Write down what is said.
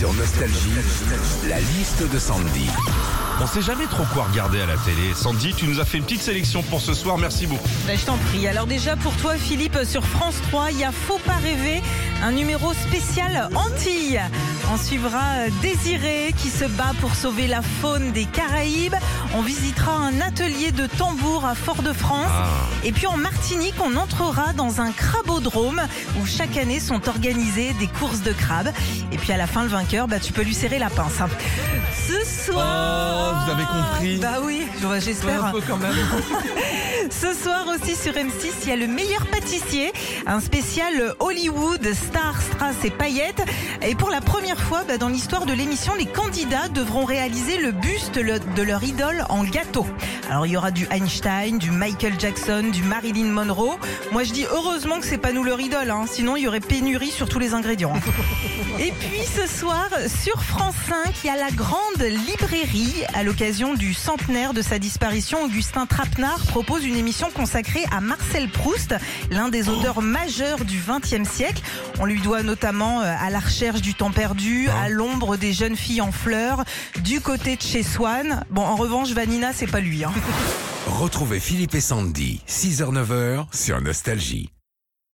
Sur Nostalgie, la liste de Sandy. On sait jamais trop quoi regarder à la télé. Sandy, tu nous as fait une petite sélection pour ce soir, merci beaucoup. Bah, je t'en prie. Alors déjà pour toi Philippe sur France 3, il y a Faut pas rêver, un numéro spécial Antilles. On suivra euh, Désiré qui se bat pour sauver la faune des Caraïbes. On visitera un atelier de tambour à Fort-de-France. Ah. Et puis en Martinique, on entrera dans un crabodrome où chaque année sont organisées des courses de crabes. Et puis à la fin, le vainqueur, bah, tu peux lui serrer la pince. hein. Ce soir... Oh, vous avez compris Bah oui, j'espère. quand même. Ce soir aussi sur M6, il y a le meilleur pâtissier, un spécial Hollywood, stars, strass et paillettes. Et pour la première fois bah, dans l'histoire de l'émission, les candidats devront réaliser le buste de leur idole en gâteau. Alors il y aura du Einstein, du Michael Jackson, du Marilyn Monroe. Moi je dis heureusement que c'est pas nous leur idole, hein, sinon il y aurait pénurie sur tous les ingrédients. Et puis ce soir, sur France 5, il y a la grande librairie. À l'occasion du centenaire de sa disparition, Augustin Trapenard propose une émission consacrée à Marcel Proust, l'un des auteurs majeurs du XXe siècle. On lui doit notamment euh, à la recherche du temps perdu, à l'ombre des jeunes filles en fleurs, du côté de chez Swann. Bon, en revanche, Vanina, c'est pas lui. Hein. Retrouvez Philippe et Sandy, 6h-9h sur Nostalgie.